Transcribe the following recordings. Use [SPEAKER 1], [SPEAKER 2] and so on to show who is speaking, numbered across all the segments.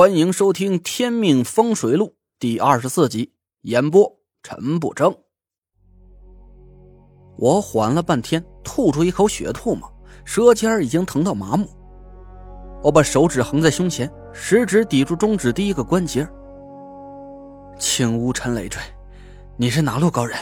[SPEAKER 1] 欢迎收听《天命风水录》第二十四集，演播陈不争。我缓了半天，吐出一口血唾沫，舌尖已经疼到麻木。我把手指横在胸前，食指抵住中指第一个关节。请无尘累赘，你是哪路高人？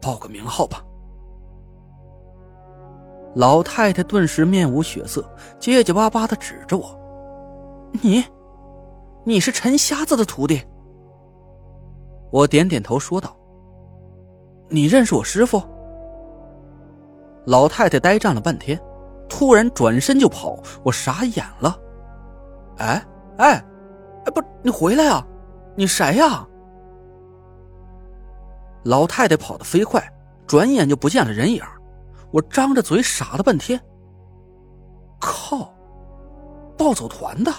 [SPEAKER 1] 报个名号吧。老太太顿时面无血色，结结巴巴的指着我：“你。”你是陈瞎子的徒弟，我点点头说道：“你认识我师傅？”老太太呆站了半天，突然转身就跑，我傻眼了。哎哎哎，不，你回来啊！你谁呀？老太太跑得飞快，转眼就不见了人影。我张着嘴傻了半天。靠，暴走团的。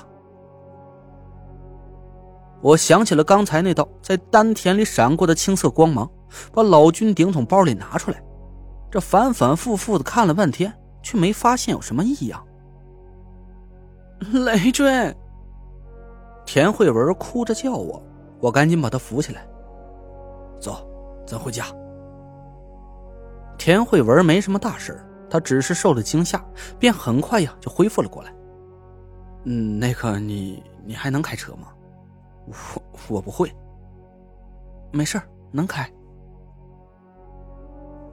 [SPEAKER 1] 我想起了刚才那道在丹田里闪过的青色光芒，把老君顶从包里拿出来，这反反复复的看了半天，却没发现有什么异样。累赘，田慧文哭着叫我，我赶紧把她扶起来，走，咱回家。田慧文没什么大事，她只是受了惊吓，便很快呀就恢复了过来。嗯，那个你你还能开车吗？我我不会，没事能开。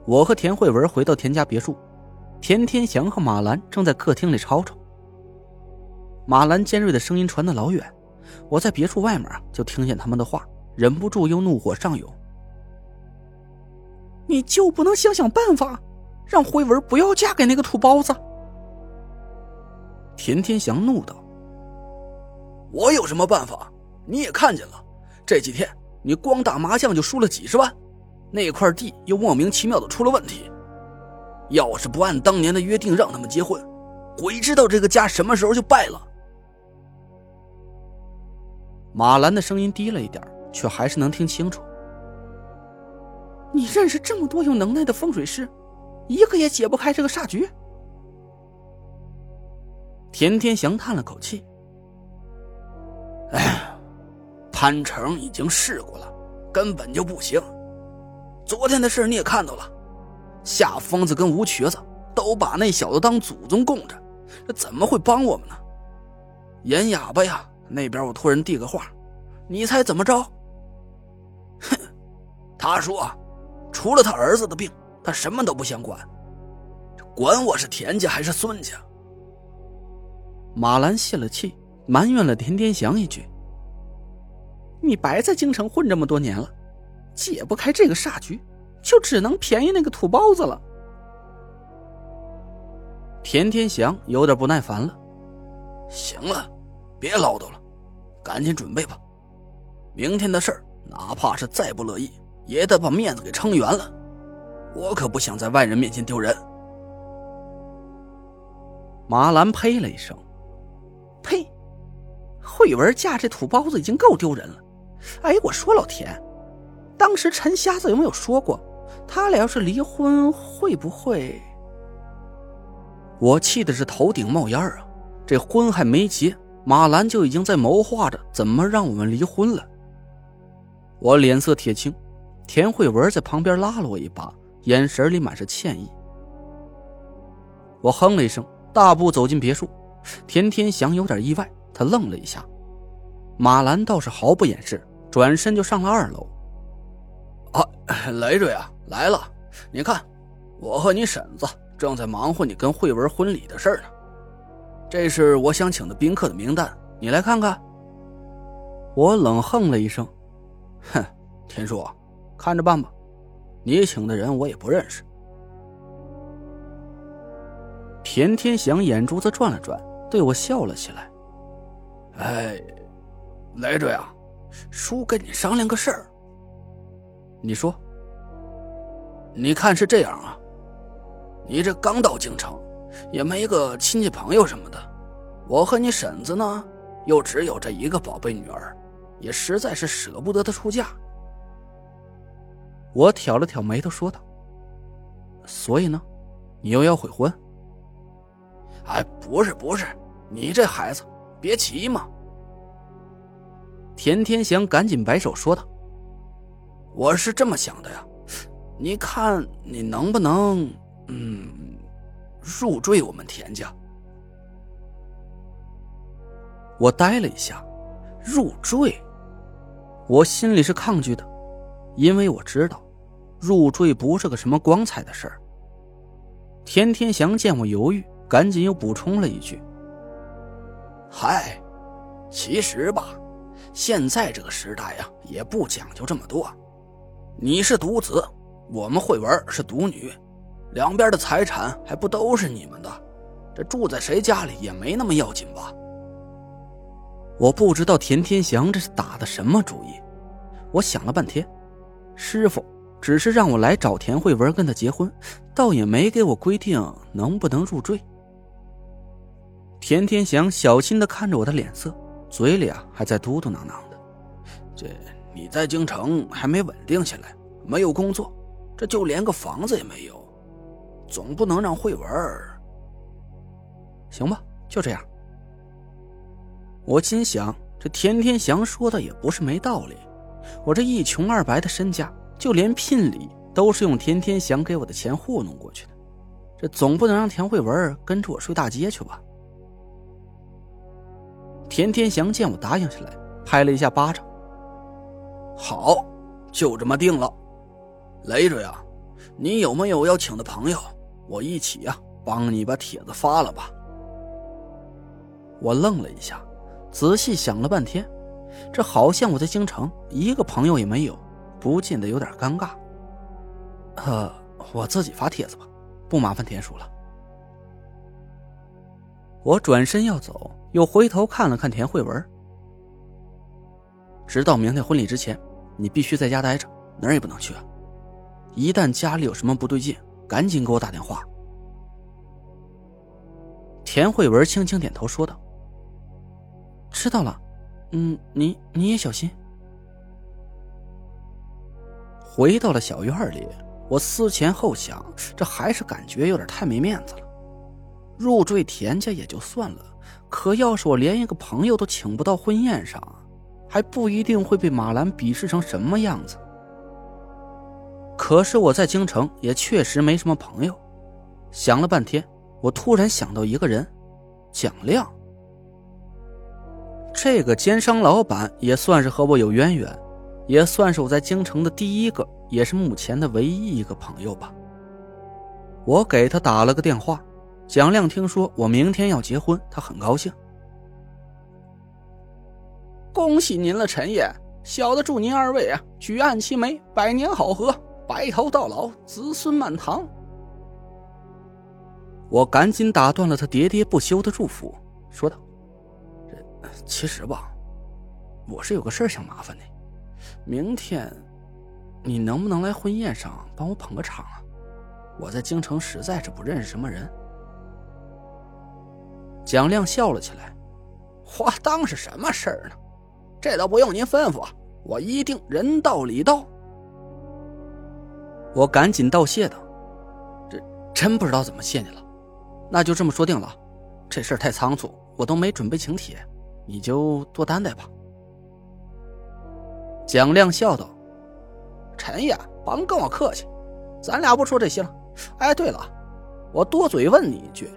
[SPEAKER 1] 我和田慧文回到田家别墅，田天祥和马兰正在客厅里吵吵。马兰尖锐的声音传得老远，我在别墅外面就听见他们的话，忍不住又怒火上涌。你就不能想想办法，让慧文不要嫁给那个土包子？田天祥怒道：“
[SPEAKER 2] 我有什么办法？”你也看见了，这几天你光打麻将就输了几十万，那块地又莫名其妙的出了问题。要是不按当年的约定让他们结婚，鬼知道这个家什么时候就败了。
[SPEAKER 1] 马兰的声音低了一点，却还是能听清楚。你认识这么多有能耐的风水师，一个也解不开这个煞局。田天祥叹了口气，
[SPEAKER 2] 哎。潘成已经试过了，根本就不行。昨天的事你也看到了，夏疯子跟吴瘸子都把那小子当祖宗供着，这怎么会帮我们呢？严哑巴呀，那边我托人递个话，你猜怎么着？哼，他说，除了他儿子的病，他什么都不想管，管我是田家还是孙家。
[SPEAKER 1] 马兰泄了气，埋怨了田天祥一句。你白在京城混这么多年了，解不开这个煞局，就只能便宜那个土包子了。田天祥有点不耐烦了，
[SPEAKER 2] 行了，别唠叨了，赶紧准备吧。明天的事儿，哪怕是再不乐意，也得把面子给撑圆了。我可不想在外人面前丢人。
[SPEAKER 1] 马兰呸了一声：“呸！慧文嫁这土包子已经够丢人了。”哎，我说老田，当时陈瞎子有没有说过，他俩要是离婚会不会？我气的是头顶冒烟啊！这婚还没结，马兰就已经在谋划着怎么让我们离婚了。我脸色铁青，田慧文在旁边拉了我一把，眼神里满是歉意。我哼了一声，大步走进别墅。田天祥有点意外，他愣了一下，马兰倒是毫不掩饰。转身就上了二楼。
[SPEAKER 2] 啊，累赘啊，来了！你看，我和你婶子正在忙活你跟慧文婚礼的事呢。这是我想请的宾客的名单，你来看看。
[SPEAKER 1] 我冷哼了一声，
[SPEAKER 2] 哼，田叔，看着办吧。你请的人我也不认识。
[SPEAKER 1] 田天祥眼珠子转了转，对我笑了起来。
[SPEAKER 2] 哎，累赘啊！叔跟你商量个事儿。
[SPEAKER 1] 你说，
[SPEAKER 2] 你看是这样啊？你这刚到京城，也没个亲戚朋友什么的。我和你婶子呢，又只有这一个宝贝女儿，也实在是舍不得她出嫁。
[SPEAKER 1] 我挑了挑眉头说道：“所以呢，你又要悔婚？”
[SPEAKER 2] 哎，不是不是，你这孩子别急嘛。
[SPEAKER 1] 田天祥赶紧摆手说道：“
[SPEAKER 2] 我是这么想的呀，你看你能不能，嗯，入赘我们田家？”
[SPEAKER 1] 我呆了一下，入赘，我心里是抗拒的，因为我知道，入赘不是个什么光彩的事儿。田天祥见我犹豫，赶紧又补充了一句：“
[SPEAKER 2] 嗨，其实吧。”现在这个时代呀，也不讲究这么多。你是独子，我们慧文是独女，两边的财产还不都是你们的？这住在谁家里也没那么要紧吧？
[SPEAKER 1] 我不知道田天祥这是打的什么主意。我想了半天，师傅只是让我来找田慧文跟他结婚，倒也没给我规定能不能入赘。田天祥小心的看着我的脸色。嘴里啊还在嘟嘟囔囔的，
[SPEAKER 2] 这你在京城还没稳定下来，没有工作，这就连个房子也没有，总不能让慧文
[SPEAKER 1] 行吧？就这样。我心想，这田天祥说的也不是没道理，我这一穷二白的身家，就连聘礼都是用田天祥给我的钱糊弄过去的，这总不能让田慧文跟着我睡大街去吧？田天祥见我答应下来，拍了一下巴掌。
[SPEAKER 2] 好，就这么定了。雷主呀，你有没有要请的朋友？我一起呀，帮你把帖子发了吧。
[SPEAKER 1] 我愣了一下，仔细想了半天，这好像我在京城一个朋友也没有，不禁的有点尴尬。呃，我自己发帖子吧，不麻烦田叔了。我转身要走。又回头看了看田慧文，直到明天婚礼之前，你必须在家待着，哪儿也不能去。一旦家里有什么不对劲，赶紧给我打电话。田慧文轻轻点头说道：“知道了，嗯，你你也小心。”回到了小院里，我思前后想，这还是感觉有点太没面子了。入赘田家也就算了。可要是我连一个朋友都请不到婚宴上，还不一定会被马兰鄙视成什么样子。可是我在京城也确实没什么朋友。想了半天，我突然想到一个人，蒋亮。这个奸商老板也算是和我有渊源，也算是我在京城的第一个，也是目前的唯一一个朋友吧。我给他打了个电话。蒋亮听说我明天要结婚，他很高兴。
[SPEAKER 3] 恭喜您了，陈爷！小的祝您二位啊，举案齐眉，百年好合，白头到老，子孙满堂。
[SPEAKER 1] 我赶紧打断了他喋喋不休的祝福，说道：“这其实吧，我是有个事想麻烦你。明天，你能不能来婚宴上帮我捧个场啊？我在京城实在是不认识什么人。”
[SPEAKER 3] 蒋亮笑了起来，我当是什么事儿呢？这都不用您吩咐，我一定人到礼到。
[SPEAKER 1] 我赶紧道谢道：“这真不知道怎么谢你了，那就这么说定了。这事儿太仓促，我都没准备请帖，你就多担待吧。”
[SPEAKER 3] 蒋亮笑道：“陈爷，甭跟我客气，咱俩不说这些了。哎，对了，我多嘴问你一句。”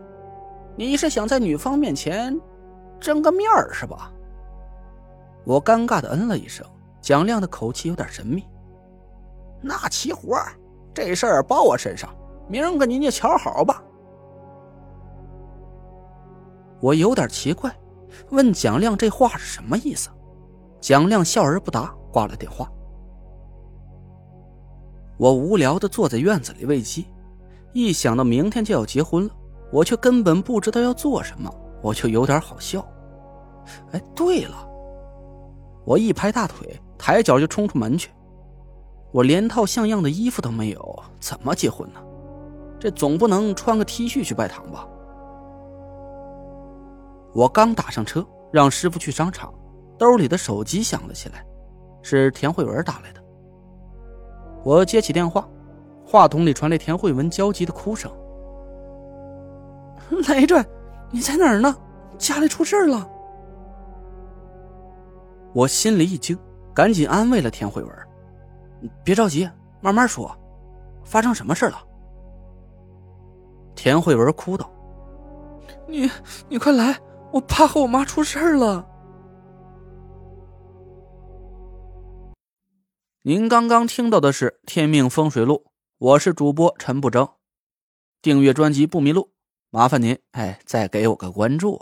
[SPEAKER 3] 你是想在女方面前争个面儿是吧？
[SPEAKER 1] 我尴尬的嗯了一声。蒋亮的口气有点神秘。
[SPEAKER 3] 那齐活，这事儿包我身上，明儿个您就瞧好吧。
[SPEAKER 1] 我有点奇怪，问蒋亮这话是什么意思？蒋亮笑而不答，挂了电话。我无聊的坐在院子里喂鸡，一想到明天就要结婚了。我却根本不知道要做什么，我就有点好笑。哎，对了，我一拍大腿，抬脚就冲出门去。我连套像样的衣服都没有，怎么结婚呢？这总不能穿个 T 恤去拜堂吧？我刚打上车，让师傅去商场，兜里的手机响了起来，是田慧文打来的。我接起电话，话筒里传来田慧文焦急的哭声。雷震，你在哪儿呢？家里出事了。我心里一惊，赶紧安慰了田慧文：“别着急，慢慢说，发生什么事了？”田慧文哭道：“你你快来，我爸和我妈出事了。”您刚刚听到的是《天命风水录》，我是主播陈不争。订阅专辑不迷路，麻烦您哎，再给我个关注。